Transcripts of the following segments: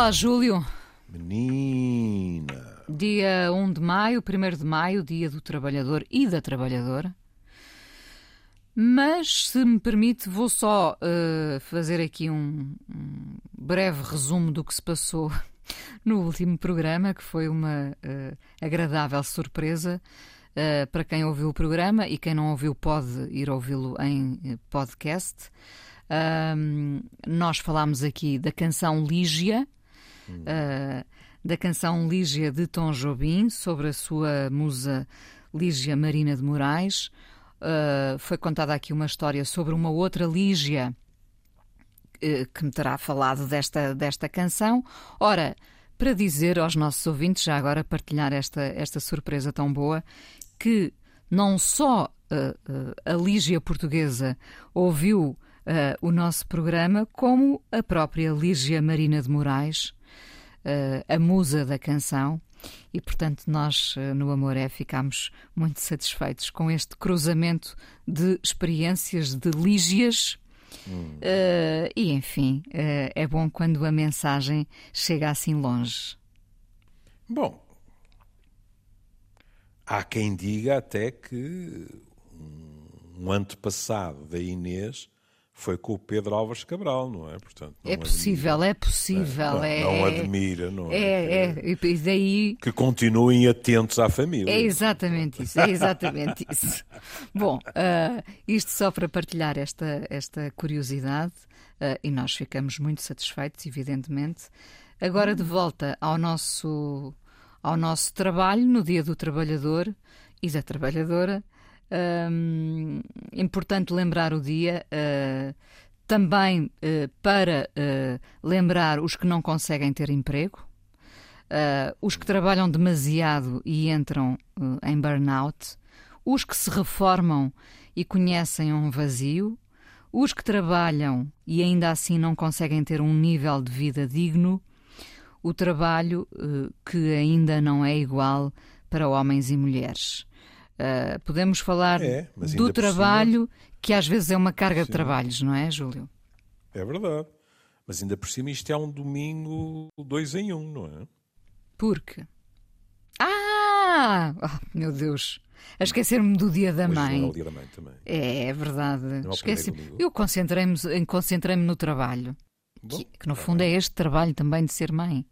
Olá, Júlio. Menina. Dia 1 de maio, 1 de maio, dia do trabalhador e da trabalhadora. Mas, se me permite, vou só uh, fazer aqui um, um, breve resumo do que se passou no último programa, que foi uma uh, agradável surpresa uh, para quem ouviu o programa e quem não ouviu pode ir ouvi-lo em podcast. nós falámos aqui da canção Lígia, da canção Lígia de Tom Jobim, sobre a sua musa Lígia Marina de Moraes. Uh, foi contada aqui uma história sobre uma outra Lígia uh, que me terá falado desta, desta canção. Ora, para dizer aos nossos ouvintes, já agora partilhar esta, esta surpresa tão boa, que não só uh, a Lígia portuguesa ouviu o nosso programa, como a própria Lígia Marina de Moraes, a musa da canção, e, portanto, nós eh, no Amoré ficámos muito satisfeitos com este cruzamento de experiências de lígias. Hum. Uh, e enfim, uh, é bom quando a mensagem chega assim longe. Bom, há quem diga até que um antepassado da Inês foi com o Pedro Álvares Cabral, não é? Portanto, não é possível, admira. é possível. É, não, não é, admira, não é? É, é. E daí... Que continuem atentos à família. É exatamente isso, é exatamente isso. Bom, uh, isto só para partilhar esta, esta curiosidade uh, e nós ficamos muito satisfeitos, evidentemente. Agora de volta ao nosso, ao nosso trabalho, no Dia do Trabalhador e da Trabalhadora, um, importante lembrar o dia. Uh, também uh, para uh, lembrar os que não conseguem ter emprego, os que trabalham demasiado e entram em burnout, os que se reformam e conhecem um vazio, os que trabalham e ainda assim não conseguem ter um nível de vida digno, o trabalho que ainda não é igual para homens e mulheres. Uh, podemos falar é, do trabalho, cima... que às vezes é uma carga Sim. de trabalhos, não é, Júlio? É verdade. Mas ainda por cima isto é um domingo dois em um, não é? Porque? Ah! Oh, meu Deus! A esquecer-me do dia da mãe. É o dia da mãe também. É, é verdade. Esqueci. Eu concentrei-me concentrei no trabalho. Bom, que, que, no tá fundo bem. é este trabalho também de ser mãe.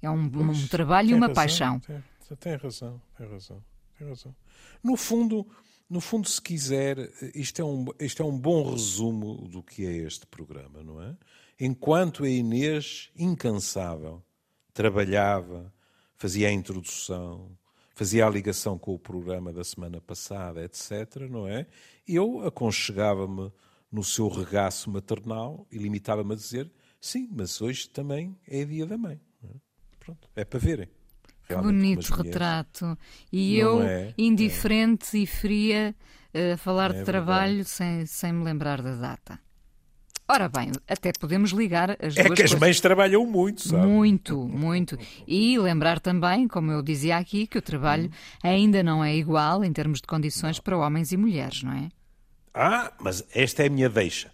É um, um trabalho e uma razão, paixão. Tem, tem razão, tem razão, tem razão. No fundo, no fundo, se quiser, isto é, um, isto é um bom resumo do que é este programa, não é? Enquanto a Inês, incansável, trabalhava, fazia a introdução, fazia a ligação com o programa da semana passada, etc., não é? Eu aconchegava-me no seu regaço maternal e limitava-me a dizer: sim, mas hoje também é dia da mãe. Pronto, é para verem. Que bonito retrato. E eu, é, indiferente é. e fria, eh, a falar é de trabalho sem, sem me lembrar da data. Ora bem, até podemos ligar as é duas que as mães trabalham muito, sabe? Muito, muito. E lembrar também, como eu dizia aqui, que o trabalho ainda não é igual em termos de condições para homens e mulheres, não é? Ah, mas esta é a minha deixa,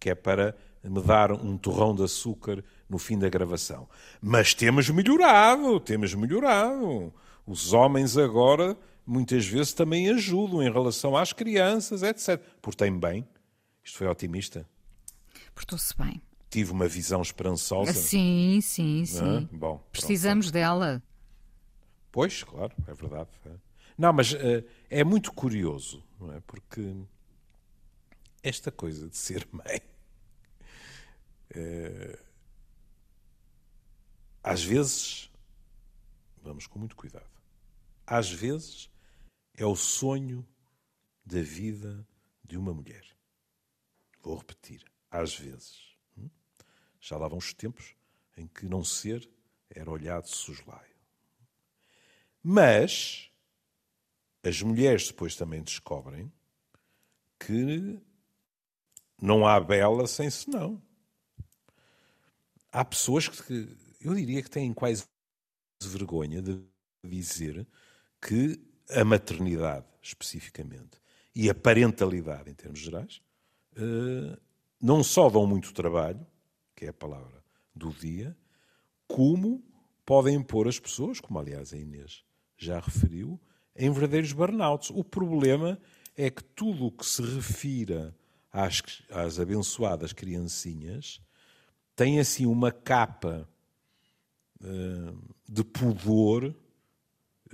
que é para me dar um torrão de açúcar no fim da gravação. Mas temos melhorado, temos melhorado. Os homens agora muitas vezes também ajudam em relação às crianças, etc. Portem bem. Isto foi otimista. Portou-se bem. Tive uma visão esperançosa. Sim, sim, sim. Bom, Precisamos pronto. dela. Pois, claro, é verdade. Não, mas uh, é muito curioso, não é? Porque esta coisa de ser mãe. Uh, às vezes, vamos com muito cuidado, às vezes é o sonho da vida de uma mulher. Vou repetir, às vezes. Hum? Já lá vão os tempos em que não ser era olhado soslaio. Mas as mulheres depois também descobrem que não há bela sem senão. Há pessoas que eu diria que têm quase vergonha de dizer que a maternidade, especificamente, e a parentalidade, em termos gerais, eh, não só dão muito trabalho, que é a palavra do dia, como podem pôr as pessoas, como aliás a Inês já referiu, em verdadeiros burnouts. O problema é que tudo o que se refira às, às abençoadas criancinhas tem assim uma capa de pudor.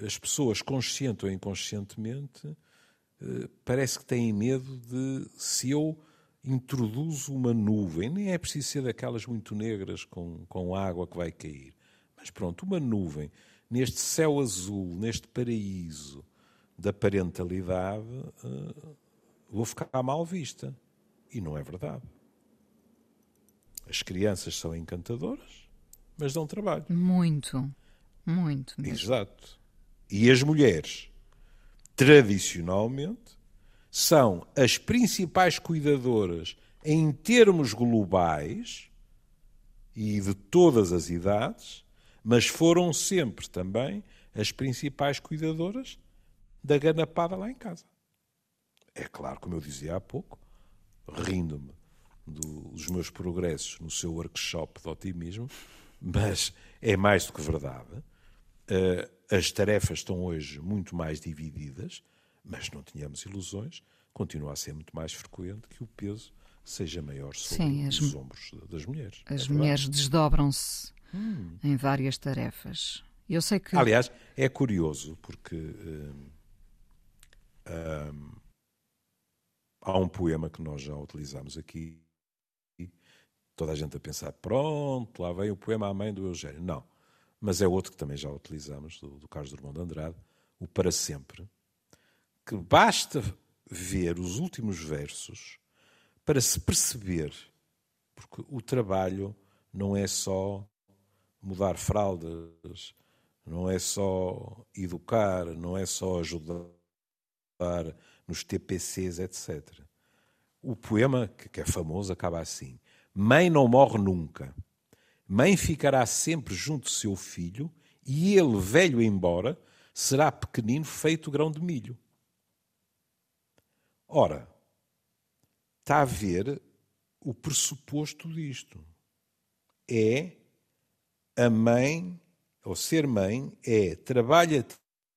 As pessoas, consciente ou inconscientemente, uh, parece que têm medo de se eu introduzo uma nuvem, nem é preciso ser daquelas muito negras com, com água que vai cair, mas pronto, uma nuvem neste céu azul, neste paraíso da parentalidade, uh, vou ficar mal vista. E não é verdade. As crianças são encantadoras, mas dão trabalho. Muito, muito. Mesmo. Exato. E as mulheres, tradicionalmente, são as principais cuidadoras em termos globais e de todas as idades, mas foram sempre também as principais cuidadoras da ganapada lá em casa. É claro, como eu dizia há pouco, rindo-me dos meus progressos no seu workshop de otimismo, mas é mais do que verdade. Eh, as tarefas estão hoje muito mais divididas mas não tínhamos ilusões, continua a ser muito mais frequente que o peso seja maior sobre Sim, as, os ombros das mulheres. As é mulheres desdobram-se hum. em várias tarefas. Eu sei que. Aliás, é curioso porque hum, hum, há um poema que nós já utilizamos aqui. Toda a gente a pensar, pronto, lá vem o poema à mãe do Eugênio. Não, mas é outro que também já utilizamos, do, do Carlos Drummond de Andrade, o Para Sempre, que basta ver os últimos versos para se perceber, porque o trabalho não é só mudar fraldas, não é só educar, não é só ajudar nos TPCs, etc. O poema, que é famoso, acaba assim: Mãe não morre nunca. Mãe ficará sempre junto do seu filho e ele, velho embora, será pequenino feito grão de milho. Ora, está a ver o pressuposto disto. É a mãe, ou ser mãe, é trabalha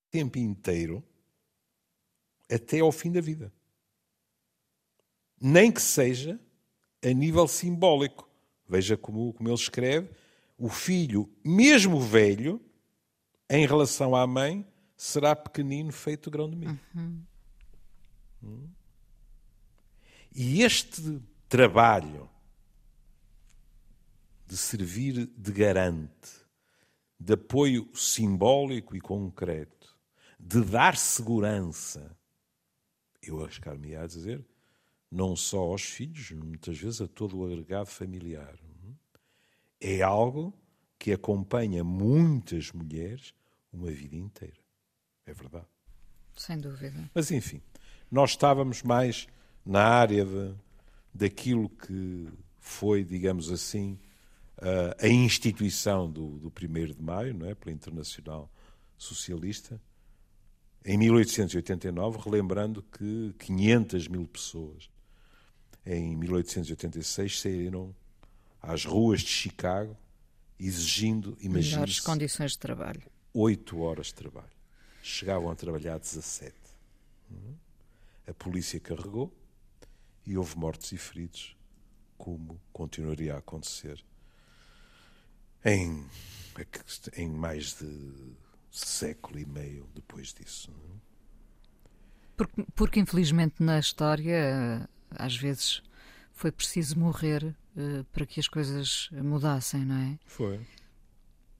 tempo inteiro até ao fim da vida. Nem que seja a nível simbólico. Veja como, como ele escreve: o filho, mesmo velho, em relação à mãe, será pequenino feito grão de milho. Uhum. Hum? E este trabalho de servir de garante, de apoio simbólico e concreto, de dar segurança, eu arriscar-me a dizer, não só aos filhos, muitas vezes a todo o agregado familiar. É algo que acompanha muitas mulheres uma vida inteira. É verdade. Sem dúvida. Mas enfim, nós estávamos mais na área de, daquilo que foi, digamos assim, a, a instituição do, do 1 de Maio, não é? pela Internacional Socialista, em 1889, relembrando que 500 mil pessoas em 1886 saíram às ruas de Chicago exigindo, imagine condições de trabalho. Oito horas de trabalho. Chegavam a trabalhar 17. A polícia carregou, e houve mortos e feridos, como continuaria a acontecer em, em mais de século e meio depois disso. É? Porque, porque, infelizmente, na história, às vezes foi preciso morrer uh, para que as coisas mudassem, não é? Foi.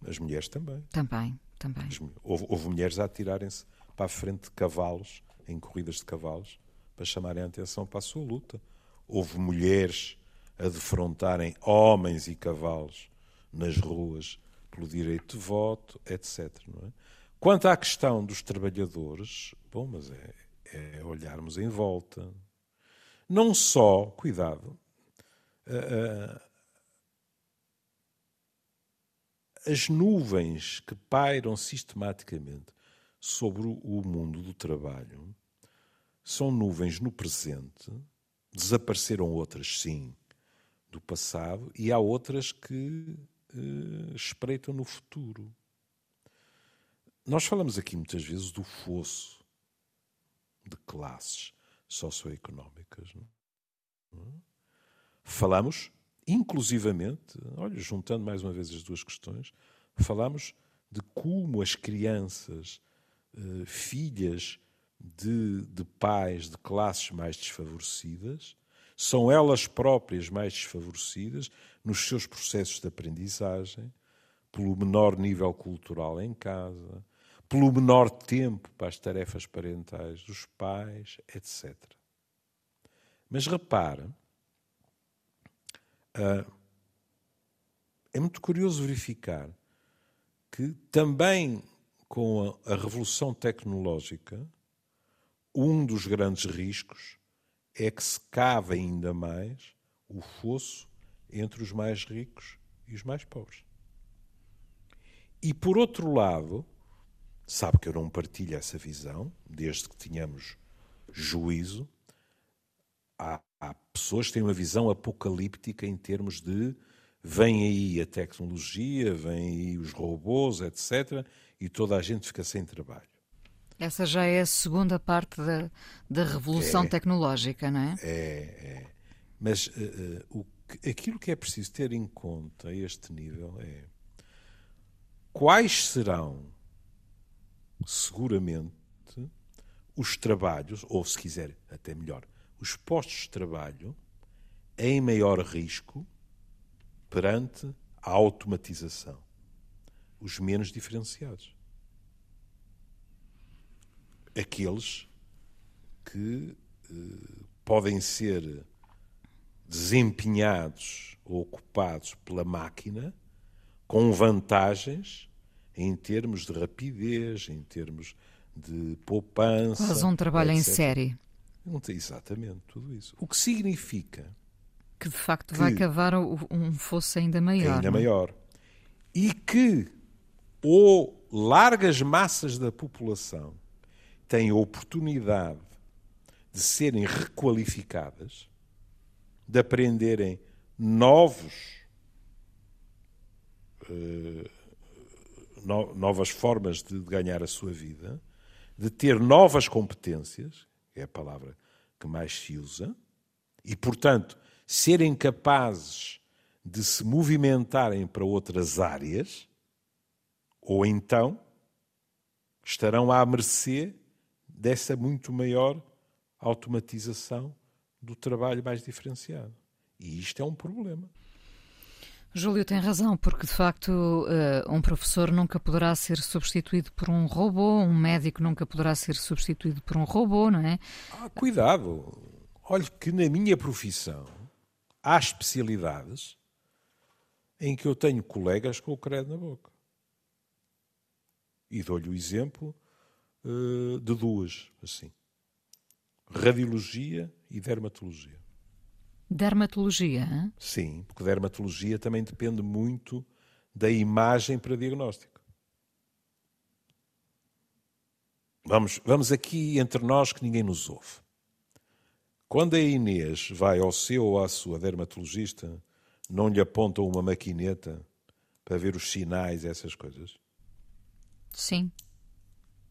As mulheres também. Também, também. As, houve, houve mulheres a atirarem-se para a frente de cavalos, em corridas de cavalos, para chamarem a atenção para a sua luta. Houve mulheres a defrontarem homens e cavalos nas ruas pelo direito de voto, etc. É? Quanto à questão dos trabalhadores, bom, mas é, é olharmos em volta. Não só, cuidado, uh, as nuvens que pairam sistematicamente sobre o mundo do trabalho são nuvens no presente, desapareceram outras, sim, do passado, e há outras que uh, espreitam no futuro. Nós falamos aqui muitas vezes do fosso de classes socioeconómicas. Não? É? Falamos, inclusivamente, olha, juntando mais uma vez as duas questões, falamos de como as crianças, uh, filhas de, de pais de classes mais desfavorecidas, são elas próprias mais desfavorecidas nos seus processos de aprendizagem, pelo menor nível cultural em casa, pelo menor tempo para as tarefas parentais dos pais, etc. Mas repara, uh, é muito curioso verificar que também com a revolução tecnológica, um dos grandes riscos é que se cava ainda mais o fosso entre os mais ricos e os mais pobres. E por outro lado, sabe que eu não partilho essa visão, desde que tenhamos juízo. Há, há pessoas que têm uma visão apocalíptica em termos de vem aí a tecnologia, vem aí os robôs, etc., e toda a gente fica sem trabalho. Essa já é a segunda parte da, da revolução é, tecnológica, não é? É, é. Mas uh, uh, o aquilo que é preciso ter em conta a este nível é quais serão, seguramente, os trabalhos, ou se quiser, até melhor, os postos de trabalho em maior risco perante a automatização, os menos diferenciados. Aqueles que eh, podem ser desempenhados ou ocupados pela máquina com vantagens em termos de rapidez, em termos de poupança. Quase um trabalho etc. em série. Exatamente, tudo isso. O que significa que de facto que vai cavar um fosso ainda maior. Ainda não? É? maior. E que ou largas massas da população têm a oportunidade de serem requalificadas, de aprenderem novos, uh, no, novas formas de ganhar a sua vida, de ter novas competências, é a palavra que mais se usa, e, portanto, serem capazes de se movimentarem para outras áreas, ou então estarão à mercê dessa muito maior automatização do trabalho mais diferenciado. E isto é um problema. Júlio tem razão, porque de facto uh, um professor nunca poderá ser substituído por um robô, um médico nunca poderá ser substituído por um robô, não é? Ah, cuidado! Olhe que na minha profissão há especialidades em que eu tenho colegas com o credo na boca. E dou-lhe o exemplo uh, de duas, assim. Radiologia e dermatologia. Dermatologia? Hein? Sim, porque dermatologia também depende muito da imagem para diagnóstico. Vamos, vamos aqui entre nós que ninguém nos ouve. Quando a Inês vai ao seu ou à sua dermatologista, não lhe apontam uma maquineta para ver os sinais, essas coisas? Sim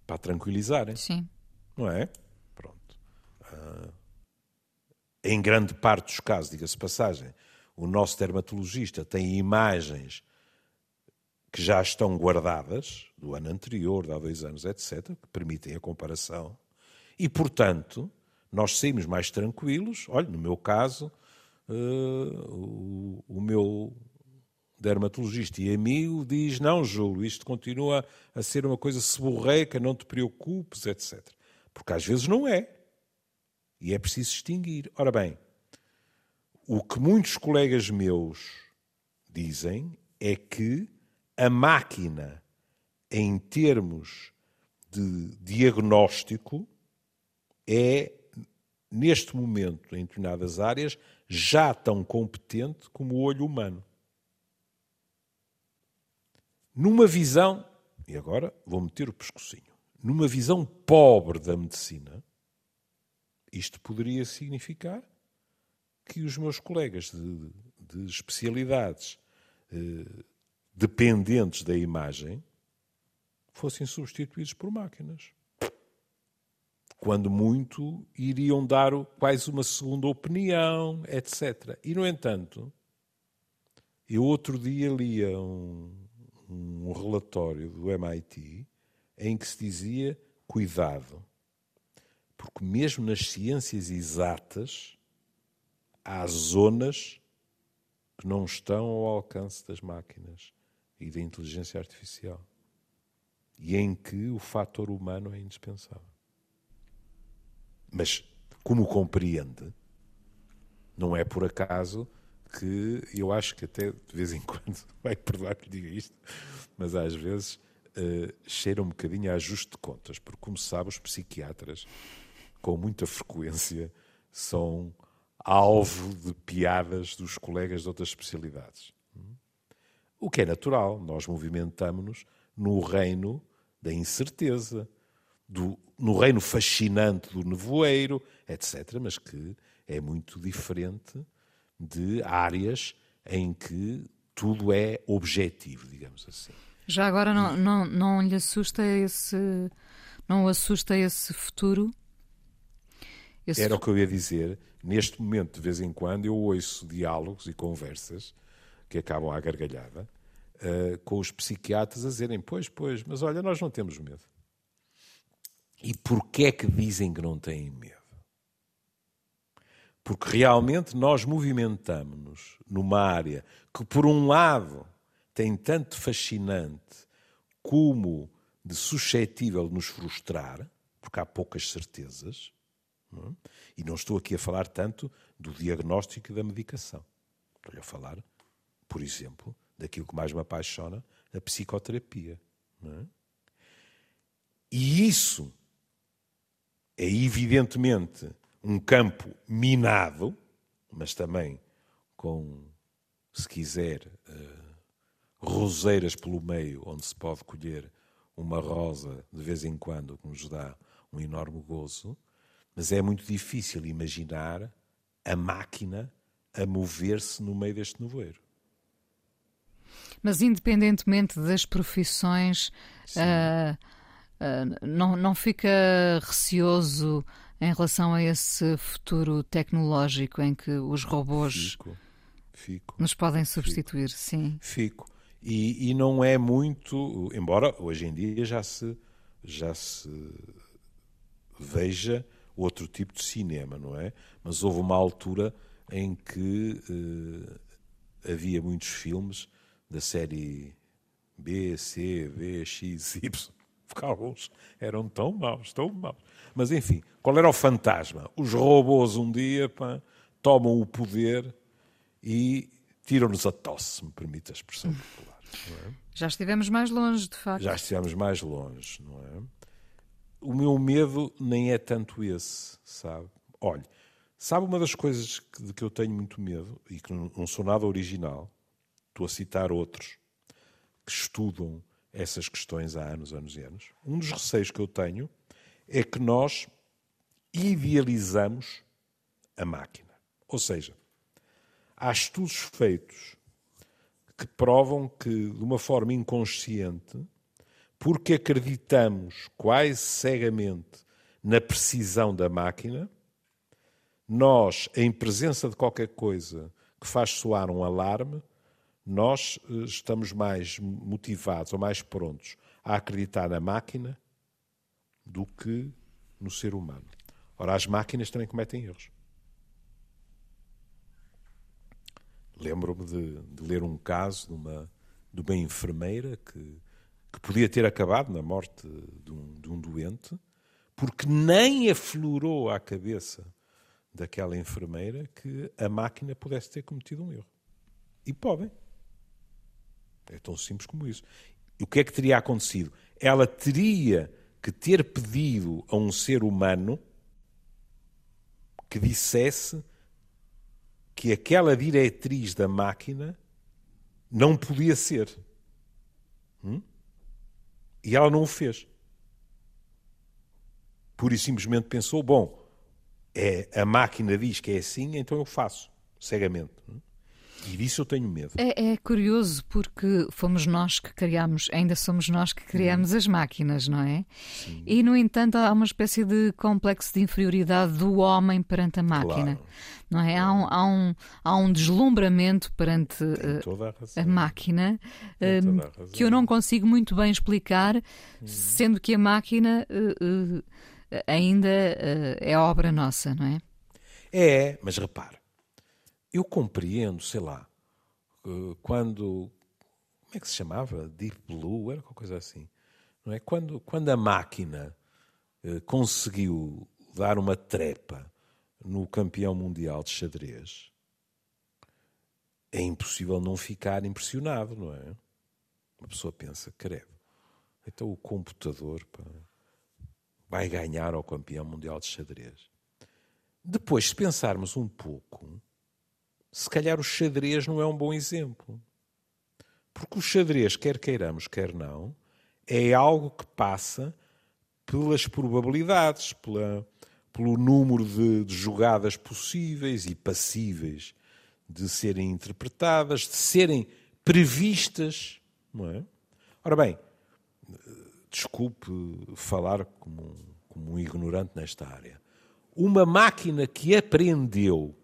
para tranquilizar. Sim. Não é? Pronto. Uh, em grande parte dos casos, diga-se passagem, o nosso dermatologista tem imagens que já estão guardadas do ano anterior, de há dois anos, etc., que permitem a comparação. E, portanto, nós saímos mais tranquilos. Olha, no meu caso, uh, o, o meu dermatologista e amigo diz: Não, Júlio, isto continua a ser uma coisa seborreica, não te preocupes, etc. Porque às vezes não é. E é preciso distinguir. Ora bem, o que muitos colegas meus dizem é que a máquina, em termos de diagnóstico, é, neste momento, em determinadas áreas, já tão competente como o olho humano numa visão, e agora vou meter o pescocinho, numa visão pobre da medicina, isto poderia significar que os meus colegas de, de especialidades eh, dependentes da imagem fossem substituídos por máquinas. Quando muito, iriam dar quase uma segunda opinião, etc. E, no entanto, eu outro dia lia um, um relatório do MIT em que se dizia: cuidado, porque mesmo nas ciências exatas há zonas que não estão ao alcance das máquinas e da inteligência artificial e em que o fator humano é indispensável. Mas, como compreende, não é por acaso que eu acho que até de vez em quando, vai perdoar que diga isto, mas às vezes uh, cheira um bocadinho a ajuste de contas, porque, como sabe, os psiquiatras, com muita frequência, são alvo de piadas dos colegas de outras especialidades. O que é natural, nós movimentamos-nos no reino da incerteza, do, no reino fascinante do nevoeiro, etc., mas que é muito diferente de áreas em que tudo é objetivo, digamos assim. Já agora não, não, não lhe assusta esse não assusta esse futuro? Esse... Era o que eu ia dizer. Neste momento, de vez em quando, eu ouço diálogos e conversas que acabam à gargalhada uh, com os psiquiatras a dizerem: Pois, pois, mas olha, nós não temos medo. E porquê é que dizem que não têm medo? Porque realmente nós movimentamos-nos numa área que, por um lado, tem tanto fascinante como de suscetível de nos frustrar, porque há poucas certezas, é? e não estou aqui a falar tanto do diagnóstico e da medicação. Estou-lhe a falar, por exemplo, daquilo que mais me apaixona, a psicoterapia. É? E isso é evidentemente um campo minado, mas também com, se quiser, uh, roseiras pelo meio, onde se pode colher uma rosa de vez em quando, que nos dá um enorme gozo, mas é muito difícil imaginar a máquina a mover-se no meio deste nevoeiro. Mas independentemente das profissões, uh, uh, não, não fica receoso em relação a esse futuro tecnológico em que os robôs fico, fico, nos podem substituir, fico, sim. Fico. E, e, não é muito, embora hoje em dia já se, já se veja outro tipo de cinema, não é? Mas houve uma altura em que uh, havia muitos filmes da série B, C, V, X, Y, alguns eram tão maus, tão maus. Mas enfim, qual era o fantasma? Os robôs um dia pá, tomam o poder e tiram-nos a tosse, me permite a expressão popular. É? Já estivemos mais longe, de facto. Já estivemos mais longe, não é? O meu medo nem é tanto esse, sabe? Olhe, sabe uma das coisas de que eu tenho muito medo, e que não sou nada original, Estou a citar outros que estudam essas questões há anos, anos e anos. Um dos receios que eu tenho é que nós idealizamos a máquina. Ou seja, há estudos feitos que provam que, de uma forma inconsciente, porque acreditamos quase cegamente na precisão da máquina, nós, em presença de qualquer coisa que faz soar um alarme, nós eh, estamos mais motivados ou mais prontos a acreditar na máquina do que no ser humano. Ora, as máquinas também cometem erros. Lembro-me de, de, ler um caso de uma, de uma enfermeira que, que podia ter acabado na morte de um, de um doente, porque nem aflorou à cabeça daquela enfermeira que a máquina pudesse ter cometido um erro. E podem. É tão simples como isso. E o que é que teria acontecido? Ela teria que ter pedido a um ser humano que dissesse que aquela diretriz da máquina não podia ser. Hum? E ela não o fez. Pura e simplesmente pensou: bom, é, a máquina diz que é assim, então eu faço, cegamente. E disso eu tenho medo. É, é, curioso porque fomos nós que criámos, ainda somos nós que criamos as máquinas, não é? Sim. E, no entanto, há uma espécie de complexo de inferioridade do homem perante a máquina. Claro. Não é? Há, um, há, um, há um deslumbramento perante uh, a, a, máquina uh, a que eu não consigo muito bem explicar, hum. sendo que a máquina uh, ainda é obra nossa, não é? É, mas repare eu compreendo, sei lá, quando. Como é que se chamava? Deep Blue? Era qualquer coisa assim. Não é? Quando, quando a máquina eh, conseguiu dar uma trepa no campeão mundial de xadrez, é impossível não ficar impressionado, não é? Uma pessoa pensa, credo, então o computador pá, vai ganhar ao campeão mundial de xadrez. Depois, se pensarmos um pouco, se calhar o xadrez não é um bom exemplo. Porque o xadrez, quer queiramos, quer não, é algo que passa pelas probabilidades, pela, pelo número de, de jogadas possíveis e passíveis de serem interpretadas, de serem previstas, não é? Ora bem, desculpe falar como como um ignorante nesta área. Uma máquina que aprendeu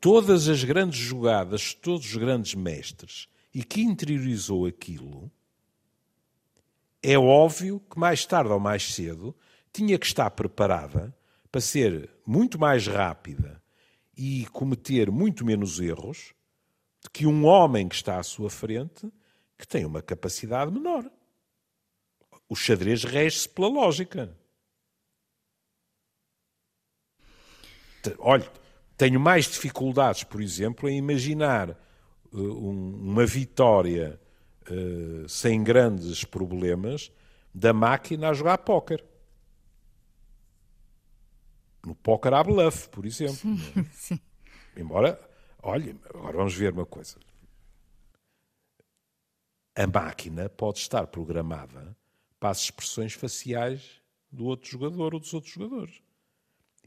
todas as grandes jogadas, todos os grandes mestres, e que interiorizou aquilo, é óbvio que mais tarde ou mais cedo tinha que estar preparada para ser muito mais rápida e cometer muito menos erros do que um homem que está à sua frente que tem uma capacidade menor. O xadrez rege-se pela lógica. Olhe, tenho mais dificuldades, por exemplo, em imaginar uh, uma vitória uh, sem grandes problemas da máquina a jogar póquer. No póquer há bluff, por exemplo. Sim, sim. Embora, olha, agora vamos ver uma coisa. A máquina pode estar programada para as expressões faciais do outro jogador ou dos outros jogadores.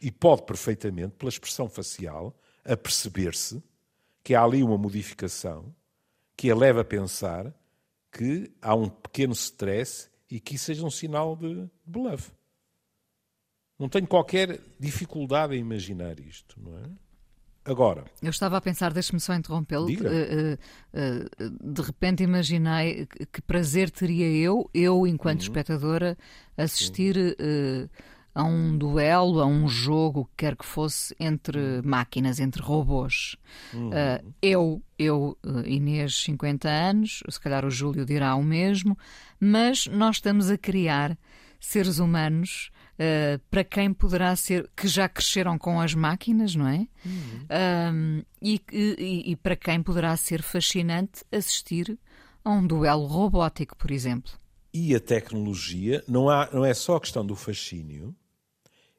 E pode perfeitamente, pela expressão facial, aperceber-se que há ali uma modificação que a leva a pensar que há um pequeno stress e que isso seja um sinal de bluff. Não tenho qualquer dificuldade em imaginar isto, não é? Agora. Eu estava a pensar, deixe-me só interrompê-lo. Uh, uh, uh, de repente imaginei que prazer teria eu, eu enquanto uhum. espectadora, assistir a um duelo, a um jogo, quer que fosse, entre máquinas, entre robôs. Uhum. Uh, eu, eu, uh, Inês, 50 anos, se calhar o Júlio dirá o mesmo, mas nós estamos a criar seres humanos uh, para quem poderá ser, que já cresceram com as máquinas, não é? Uhum. E, e, e para quem poderá ser fascinante assistir a um duelo robótico, por exemplo. E a tecnologia não, há, não é só a questão do fascínio,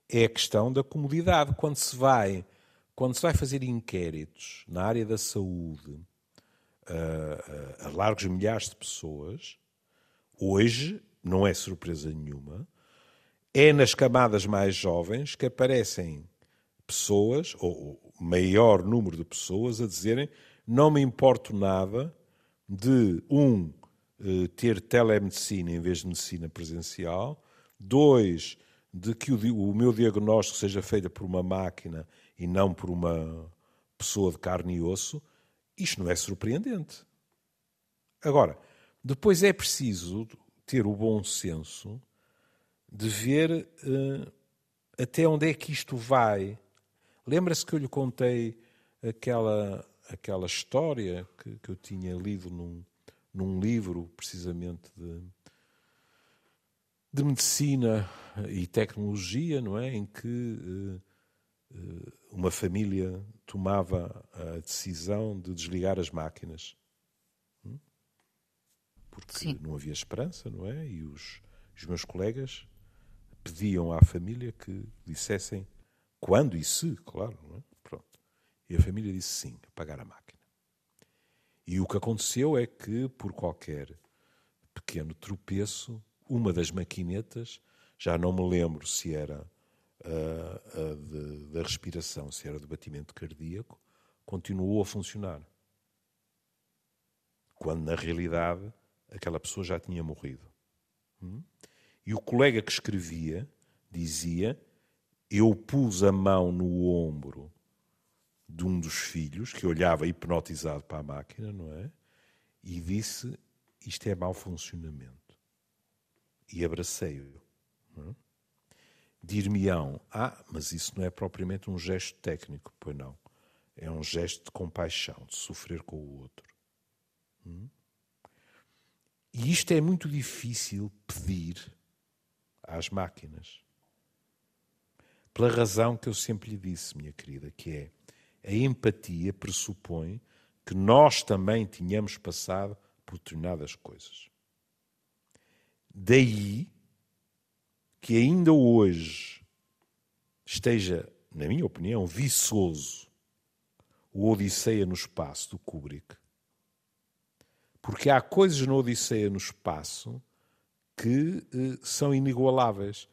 é a questão da comodidade. Quando se vai, quando se vai fazer inquéritos na área da saúde a, a, a largos milhares de pessoas, hoje, não é surpresa nenhuma, é nas camadas mais jovens que aparecem pessoas, ou maior número de pessoas, a dizerem não me importo nada de, um, eh, ter telemedicina em vez de medicina presencial, dois, de que o, o meu diagnóstico seja feito por uma máquina e não por uma pessoa de carne e osso, isto não é surpreendente. Agora, depois é preciso ter o bom senso de ver uh, até onde é que isto vai. Lembra-se que eu lhe contei aquela, aquela história que, que eu tinha lido num, num livro, precisamente, de, de medicina e tecnologia, não é? Em que uh, uma família tomava a decisão de desligar as máquinas. Hum? Porque Sim. não havia esperança, não é? E os, os meus colegas pediam à família que dissessem quando e se, claro, não é? Pronto. E a família disse sim, apagar a máquina. E o que aconteceu é que, por qualquer pequeno tropeço, uma das maquinetas, já não me lembro se era a, a de, da respiração, se era do batimento cardíaco, continuou a funcionar. Quando, na realidade, aquela pessoa já tinha morrido. Hum? E o colega que escrevia dizia: Eu pus a mão no ombro de um dos filhos, que olhava hipnotizado para a máquina, não é? E disse: Isto é mau funcionamento. E abracei-o. É? Dir-me-ão: Ah, mas isso não é propriamente um gesto técnico, pois não. É um gesto de compaixão, de sofrer com o outro. Hum? E isto é muito difícil pedir às máquinas. Pela razão que eu sempre lhe disse, minha querida, que é a empatia pressupõe que nós também tínhamos passado por determinadas coisas. Daí que ainda hoje esteja, na minha opinião, viçoso o Odisseia no Espaço do Kubrick. Porque há coisas no Odisseia no Espaço que eh, são inigualáveis.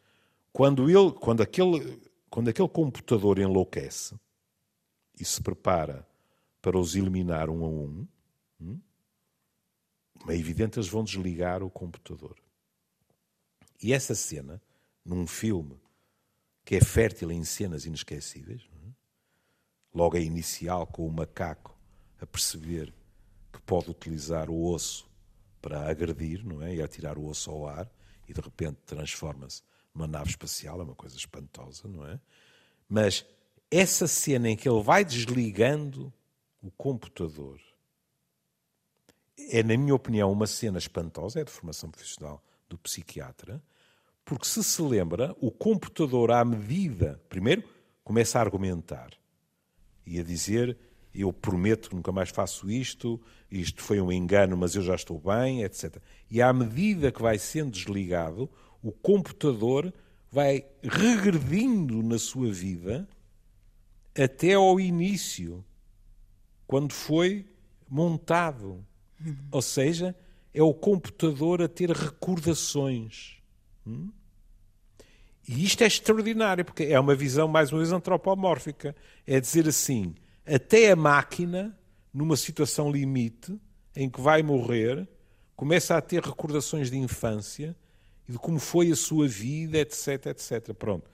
Quando, ele, quando, aquele, quando aquele computador enlouquece e se prepara para os eliminar um a um, hum, é evidente eles vão desligar o computador. E essa cena, num filme que é fértil em cenas inesquecíveis, hum, logo a inicial com o macaco a perceber que pode utilizar o osso para agredir, não é? E atirar o osso ao ar e de repente transforma-se numa nave espacial, é uma coisa espantosa, não é? Mas essa cena em que ele vai desligando o computador é, na minha opinião, uma cena espantosa, é de formação profissional do psiquiatra, porque se se lembra, o computador, à medida, primeiro, começa a argumentar e a dizer eu prometo que nunca mais faço isto, isto foi um engano, mas eu já estou bem, etc. E à medida que vai sendo desligado, o computador vai regredindo na sua vida até ao início, quando foi montado. Ou seja, é o computador a ter recordações. Hum? E isto é extraordinário, porque é uma visão, mais uma vez, antropomórfica. É dizer assim: até a máquina, numa situação limite, em que vai morrer, começa a ter recordações de infância e de como foi a sua vida, etc, etc. Pronto.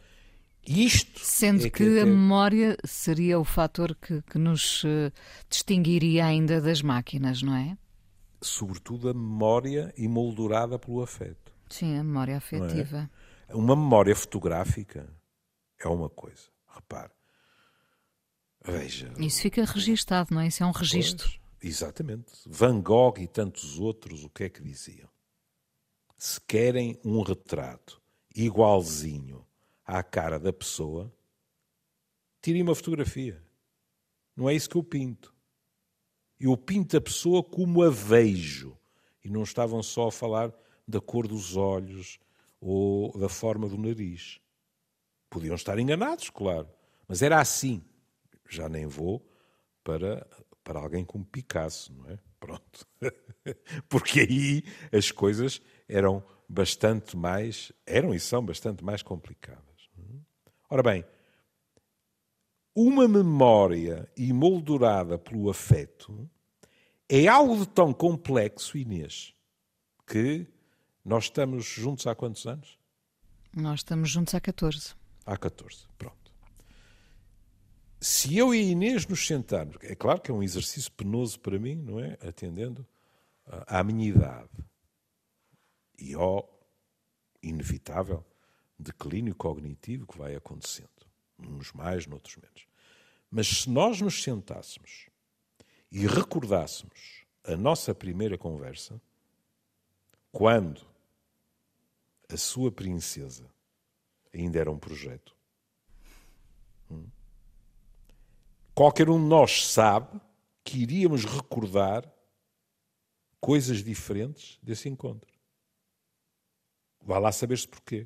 Isto Sendo é que, que a memória seria o fator que, que nos uh, distinguiria ainda das máquinas, não é? Sobretudo a memória emoldurada pelo afeto. Sim, a memória afetiva. É? Uma memória fotográfica é uma coisa. Repare, Veja. Isso fica registado, não é? Isso é um registro. Pois, exatamente. Van Gogh e tantos outros, o que é que diziam? Se querem um retrato igualzinho à cara da pessoa, tirem uma fotografia. Não é isso que eu pinto. Eu pinto a pessoa como a vejo. E não estavam só a falar da cor dos olhos ou da forma do nariz. Podiam estar enganados, claro. Mas era assim já nem vou para, para alguém como Picasso, não é? Pronto. Porque aí as coisas eram bastante mais, eram e são bastante mais complicadas. Ora bem, uma memória emoldurada pelo afeto é algo de tão complexo, Inês, que nós estamos juntos há quantos anos? Nós estamos juntos há 14. Há 14, pronto se eu e a Inês nos sentarmos, é claro que é um exercício penoso para mim, não é? Atendendo à minha idade e ao inevitável declínio cognitivo que vai acontecendo, uns mais, noutros menos. Mas se nós nos sentássemos e recordássemos a nossa primeira conversa, quando a sua princesa ainda era um projeto, hum, Qualquer um de nós sabe que iríamos recordar coisas diferentes desse encontro. Vá lá saber-se porquê.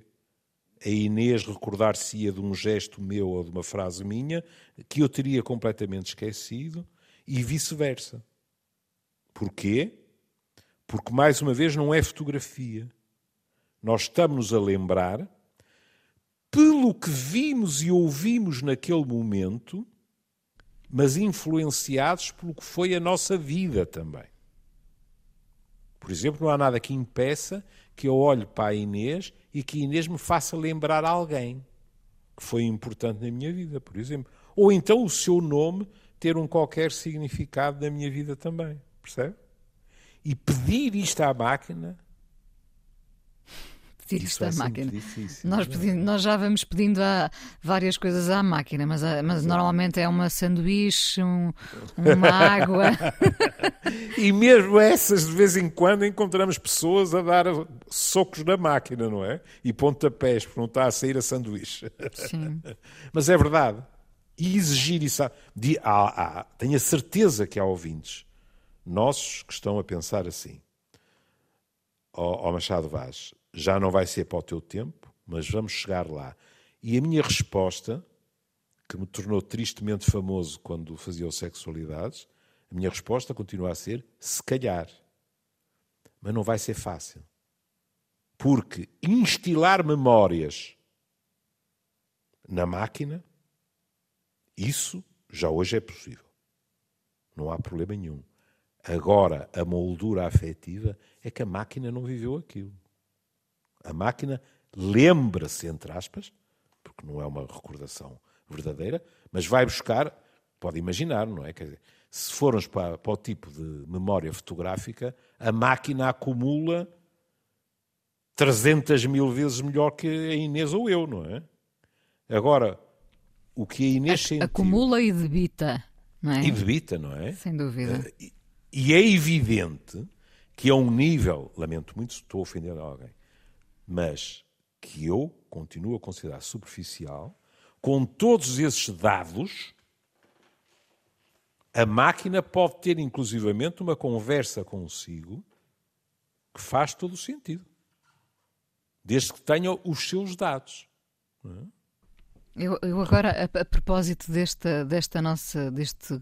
A Inês recordar-se-ia de um gesto meu ou de uma frase minha que eu teria completamente esquecido e vice-versa. Porquê? Porque, mais uma vez, não é fotografia. Nós estamos a lembrar, pelo que vimos e ouvimos naquele momento, mas influenciados pelo que foi a nossa vida também. Por exemplo, não há nada que impeça que eu olhe para a Inês e que a Inês me faça lembrar alguém que foi importante na minha vida, por exemplo. Ou então o seu nome ter um qualquer significado na minha vida também. Percebe? E pedir isto à máquina isto à máquina. Difícil, nós, pedimos, nós, já vamos pedindo várias coisas à máquina, mas, mas normalmente é uma sanduíche, um, uma água. e mesmo essas, de vez em quando, encontramos pessoas a dar socos na máquina, não é? E pontapés, porque não está a sair a sanduíche. Sim. mas é verdade. E exigir isso. De, há, há, tenho a certeza que há ouvintes nossos que estão a pensar assim. Ó oh, oh Machado Vaz, já não vai ser para o teu tempo, mas vamos chegar lá. E a minha resposta, que me tornou tristemente famoso quando fazia o Sexualidades, a minha resposta continua a ser se calhar. Mas não vai ser fácil. Porque instilar memórias na máquina, isso já hoje é possível. Não há problema nenhum. Agora, a moldura afetiva é que a máquina não viveu aquilo. A máquina lembra-se, entre aspas, porque não é uma recordação verdadeira, mas vai buscar, pode imaginar, não é? Quer dizer, se formos para, para o tipo de memória fotográfica, a máquina acumula 300 mil vezes melhor que a Inês ou eu, não é? Agora, o que a Inês sentiu... Acumula e debita, não é? E debita, não é? Sem dúvida. E, e é evidente que a um nível, lamento muito se estou a ofender alguém, mas que eu continuo a considerar superficial, com todos esses dados, a máquina pode ter inclusivamente uma conversa consigo que faz todo o sentido. Desde que tenha os seus dados. É? Eu, eu, agora, a, a, propósito desta, desta nossa, deste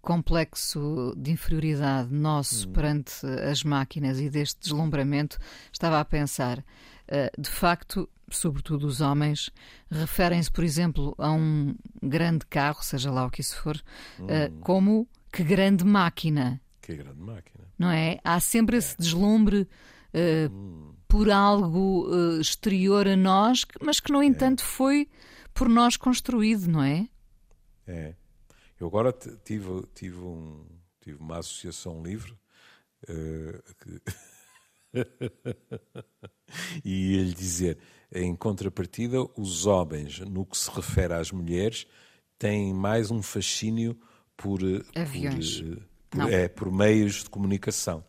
complexo de inferioridade nosso hum. perante as máquinas e deste deslumbramento, estava a pensar, uh, de facto, sobretudo os homens, referem-se, por exemplo, a um grande carro, seja lá o que isso for, uh, como que grande máquina. Que grande máquina. Não é? Há sempre esse deslumbre. Hum. Por algo exterior a nós, mas que, no é. entanto, foi por nós construído, não é? É. Eu agora tive, tive, um, tive uma associação livre uh, que... e ia-lhe dizer, em contrapartida, os homens, no que se refere às mulheres, têm mais um fascínio por, eh, Aviões. por, eh, por, é, por meios de comunicação.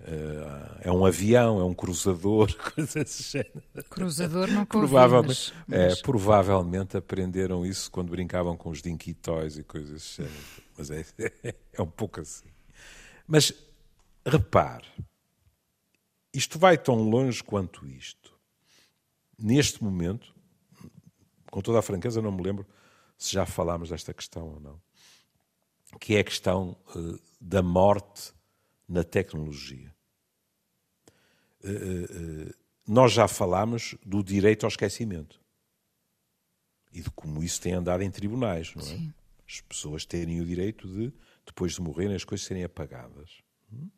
Uh, é um avião, é um cruzador, coisas desse género. Cruzador não Provavelmente, mas, mas... É, provavelmente aprenderam isso quando brincavam com os Dinky Toys e coisas desse género. Mas é, é um pouco assim. Mas repare, isto vai tão longe quanto isto. Neste momento, com toda a franqueza, não me lembro se já falámos desta questão ou não, que é a questão uh, da morte na tecnologia. Eh, eh, eh, nós já falámos do direito ao esquecimento e de como isso tem andado em tribunais, não é? Sim. As pessoas terem o direito de, depois de morrerem, as coisas serem apagadas. Hum?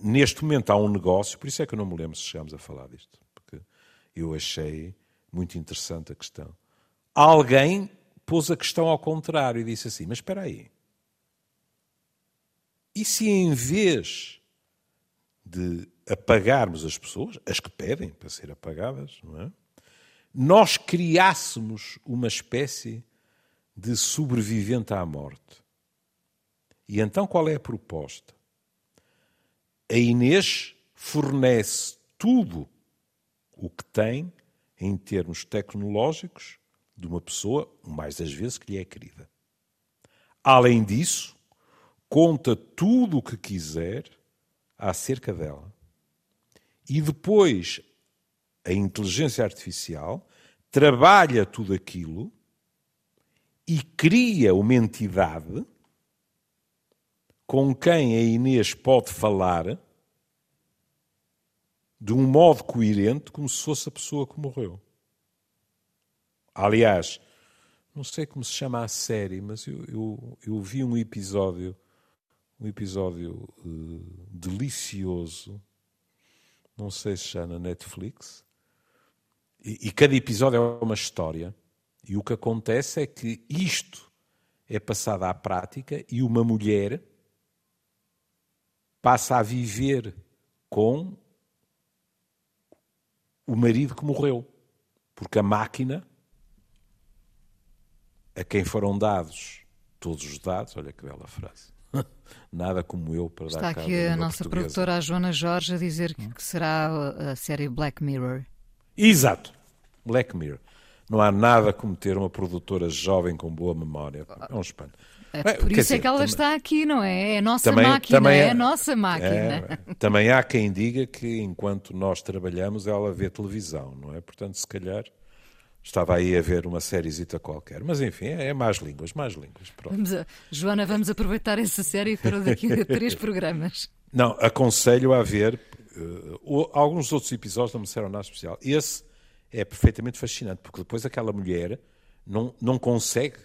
Neste momento há um negócio, por isso é que eu não me lembro se chegámos a falar disto, porque eu achei muito interessante a questão. Alguém pôs a questão ao contrário e disse assim: Mas espera aí, e se em vez de apagarmos as pessoas, as que pedem para ser apagadas, é? nós criássemos uma espécie de sobrevivente à morte. E então qual é a proposta? A Inês fornece tudo o que tem em termos tecnológicos de uma pessoa, mais das vezes, que lhe é querida. Além disso, conta tudo o que quiser acerca dela. E depois a inteligência artificial trabalha tudo aquilo e cria uma entidade com quem a Inês pode falar de um modo coerente, como se fosse a pessoa que morreu. Aliás, não sei como se chama a série, mas eu, eu, eu vi um episódio, um episódio uh, delicioso, não sei se já na Netflix, e, e cada episódio é uma história. E o que acontece é que isto é passado à prática e uma mulher passa a viver com o marido que morreu. Porque a máquina a quem foram dados todos os dados, olha que bela frase. Nada como eu para Está dar Está aqui a nossa portuguesa. produtora, a Joana Jorge, a dizer que será a série Black Mirror. Exato. Black Mirror. Não há nada como ter uma produtora jovem com boa memória. É um espanto. É por isso dizer, é que ela também, está aqui, não é? É a nossa também, máquina, também é a nossa máquina. É, também há quem diga que enquanto nós trabalhamos ela vê televisão, não é? Portanto, se calhar Estava aí a ver uma sériezita qualquer. Mas enfim, é, é mais línguas, mais línguas. Vamos a, Joana, vamos aproveitar essa série para daqui a três programas. Não, aconselho a ver. Uh, alguns outros episódios não me disseram nada especial. Esse é perfeitamente fascinante, porque depois aquela mulher não, não consegue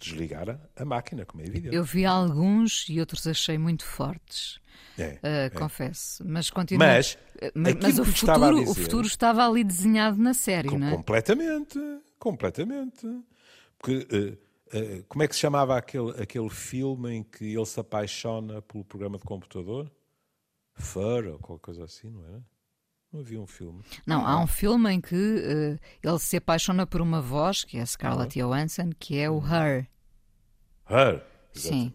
desligar a, a máquina, como é evidente. Eu vi alguns e outros achei muito fortes. É, uh, é. Confesso, mas continua. Mas, mas, mas o, futuro, dizer, o futuro estava ali desenhado na série, com, não é? Completamente, completamente. Porque, uh, uh, como é que se chamava aquele, aquele filme em que ele se apaixona pelo programa de computador? Fur ou qualquer coisa assim, não era? Não havia um filme. Não, há um filme em que uh, ele se apaixona por uma voz, que é a Scarlett Johansson, que é o Uhum. Her. Her? Sim.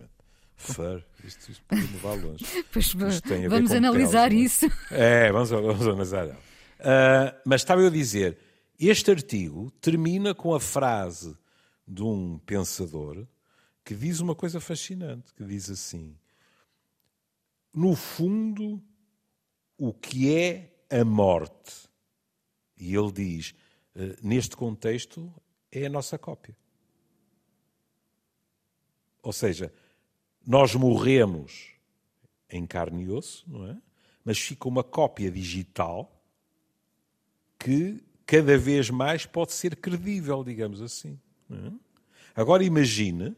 Fur, isto, isto pode levar longe. Pois vamos analisar peles, isso. É, vamos, vamos analisar. Uh, mas estava eu a dizer, este artigo termina com a frase de um pensador que diz uma coisa fascinante, que diz assim, no fundo, o que é a morte? E ele diz, uh, neste contexto, é a nossa cópia. Ou seja, nós morremos em carne e osso, não é? Mas fica uma cópia digital que cada vez mais pode ser credível, digamos assim. É? Agora imagine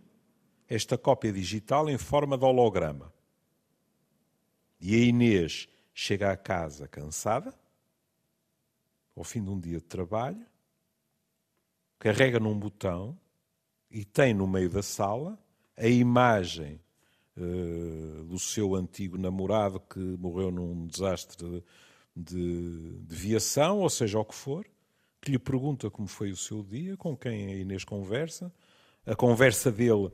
esta cópia digital em forma de holograma. E a Inês chega à casa cansada, ao fim de um dia de trabalho, carrega num botão e tem no meio da sala a imagem do seu antigo namorado que morreu num desastre de, de, viação, ou seja, o que for, que lhe pergunta como foi o seu dia, com quem a Inês conversa. A conversa dele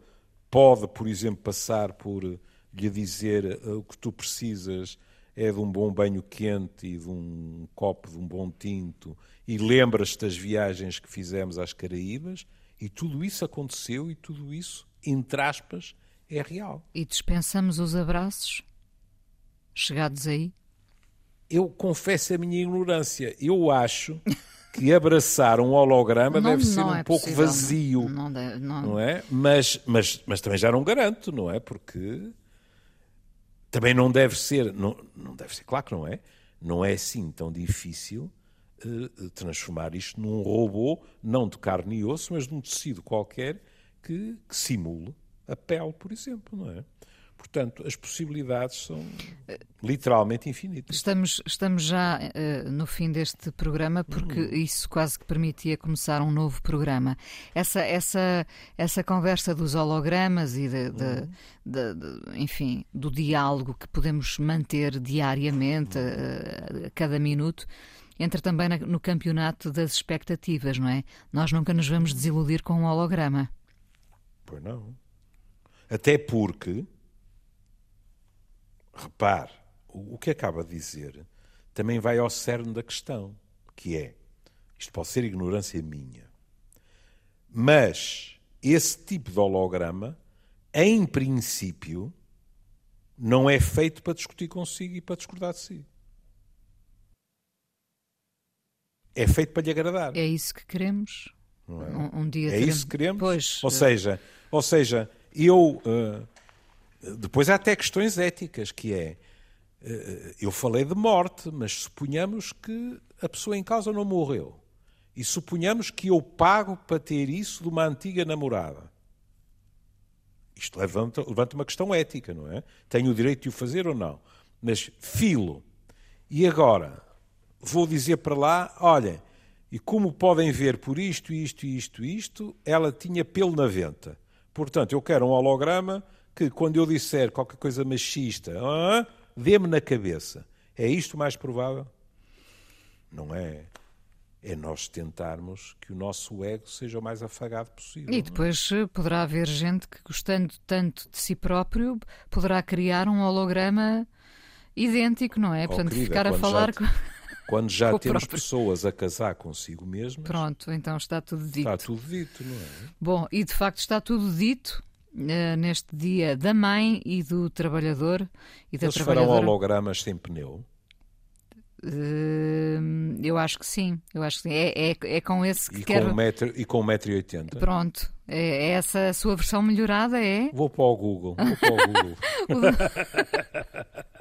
pode, por exemplo, passar por lhe dizer uh, o que tu precisas é de um bom banho quente e de um copo de um bom tinto e lembras-te das viagens que fizemos às Caraíbas e tudo isso aconteceu e tudo isso entre aspas, é real. E dispensamos os abraços? Chegados aí? Eu confesso a minha ignorância. Eu acho que abraçar um holograma não, deve ser um é pouco possível. vazio. Não, deve, não. não, é? Mas, mas, mas também já não garanto, não é? Porque também não deve ser, não, não deve ser, claro que não é, não é assim tão difícil uh, transformar isto num robô, não de carne e osso, mas de um tecido qualquer que, que simule a pele, por exemplo, não é? Portanto, as possibilidades são literalmente infinitas. Estamos, estamos já uh, no fim deste programa porque uhum. isso quase que permitia começar um novo programa. Essa, essa, essa conversa dos hologramas e de, uhum. de, de enfim, do diálogo que podemos manter diariamente, uh, a cada minuto, entra também na, no campeonato das expectativas, não é? Nós nunca nos vamos desiludir com um holograma. Pois não. Até porque, repare, o que acaba de dizer também vai ao cerne da questão, que é, isto pode ser ignorância minha, mas esse tipo de holograma, em princípio, não é feito para discutir consigo e para discordar de si. É feito para lhe agradar. É isso que queremos. É? Um, um, dia é teremos... isso que queremos. Pois, ou seja, ou seja, eu uh, depois há até questões éticas que é uh, eu falei de morte, mas suponhamos que a pessoa em causa não morreu e suponhamos que eu pago para ter isso de uma antiga namorada. Isto levanta, levanta uma questão ética, não é? Tenho o direito de o fazer ou não? Mas filo. E agora vou dizer para lá: olha, e como podem ver por isto, isto, isto, isto, ela tinha pelo na venta. Portanto, eu quero um holograma que, quando eu disser qualquer coisa machista, ah, dê-me na cabeça. É isto mais provável? Não é é nós tentarmos que o nosso ego seja o mais afagado possível. E é? depois é? poderá haver gente que, gostando tanto de si próprio, poderá criar um holograma idêntico, não é? Oh, Portanto, querida, ficar a falar já, com. Quando já temos próprio. pessoas a casar consigo mesmas. Pronto, então está tudo dito. Está tudo dito, não é? Bom, e de facto está tudo dito. Uh, neste dia da mãe e do trabalhador e da Eles trabalhadora. farão hologramas sem pneu? Uh, eu acho que sim, eu acho que sim. É, é, é com esse que e quero... Com um metro, e com 1,80m? Pronto, é, é, essa a sua versão melhorada, é? Vou para o Google, vou para o Google.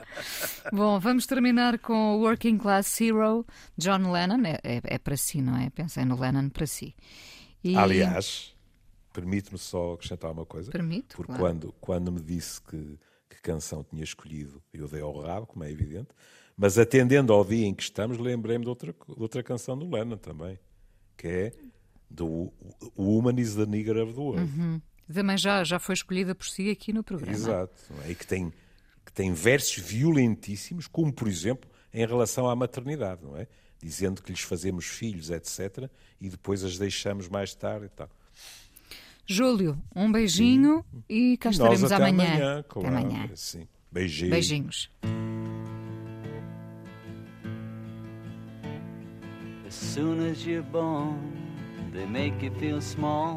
Bom, vamos terminar com o Working Class Hero, John Lennon. É, é, é para si, não é? Pensei no Lennon para si. E... Aliás, permite-me só acrescentar uma coisa. Permito, Porque claro. quando, quando me disse que, que canção tinha escolhido, eu dei ao rabo, como é evidente, mas atendendo ao dia em que estamos, lembrei-me de outra, de outra canção do Lennon também, que é do Woman is the Nigger of the World. Uhum. Também já, já foi escolhida por si aqui no programa. Exato. É? E que tem, que tem versos violentíssimos, como por exemplo em relação à maternidade, não é? Dizendo que lhes fazemos filhos, etc., e depois as deixamos mais tarde e tal. Júlio, um beijinho sim. e cá estaremos até amanhã. amanhã, claro, até amanhã. Sim. Beijinhos. Beijinhos. As soon as you're born, they make you feel small.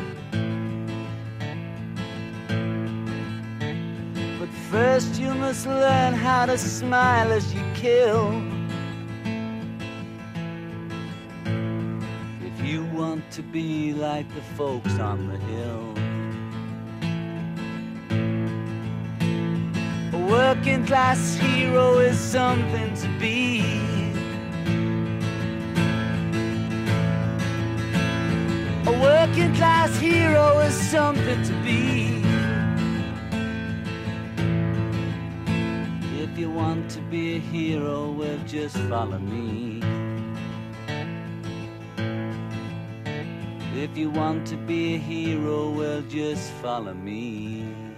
First, you must learn how to smile as you kill. If you want to be like the folks on the hill. A working class hero is something to be. A working class hero is something to be. To be a hero, well, just follow me. If you want to be a hero, well, just follow me.